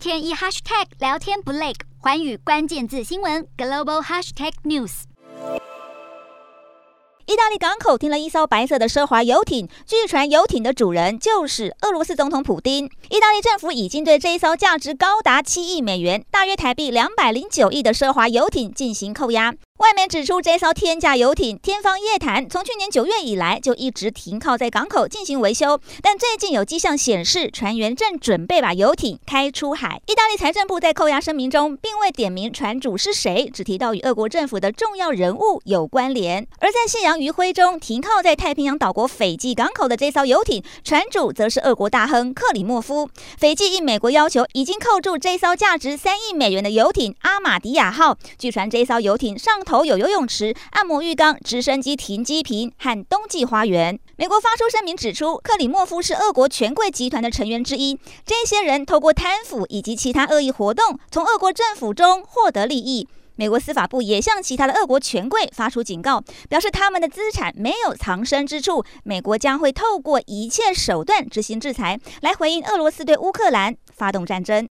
天一 hashtag 聊天不累，环宇关键字新闻 global hashtag news。意大利港口停了一艘白色的奢华游艇，据传游艇的主人就是俄罗斯总统普丁。意大利政府已经对这一艘价值高达七亿美元（大约台币两百零九亿）的奢华游艇进行扣押。外媒指出，这艘天价游艇“天方夜谭”从去年九月以来就一直停靠在港口进行维修，但最近有迹象显示，船员正准备把游艇开出海。意大利财政部在扣押声明中并未点名船主是谁，只提到与俄国政府的重要人物有关联。而在夕阳余晖中停靠在太平洋岛国斐济港口的这艘游艇，船主则是俄国大亨克里莫夫。斐济应美国要求，已经扣住这艘价值三亿美元的游艇“阿玛迪亚号”。据传，这艘游艇上头有游泳池、按摩浴缸、直升机停机坪和冬季花园。美国发出声明指出，克里莫夫是俄国权贵集团的成员之一。这些人透过贪腐以及其他恶意活动，从俄国政府中获得利益。美国司法部也向其他的俄国权贵发出警告，表示他们的资产没有藏身之处。美国将会透过一切手段执行制裁，来回应俄罗斯对乌克兰发动战争。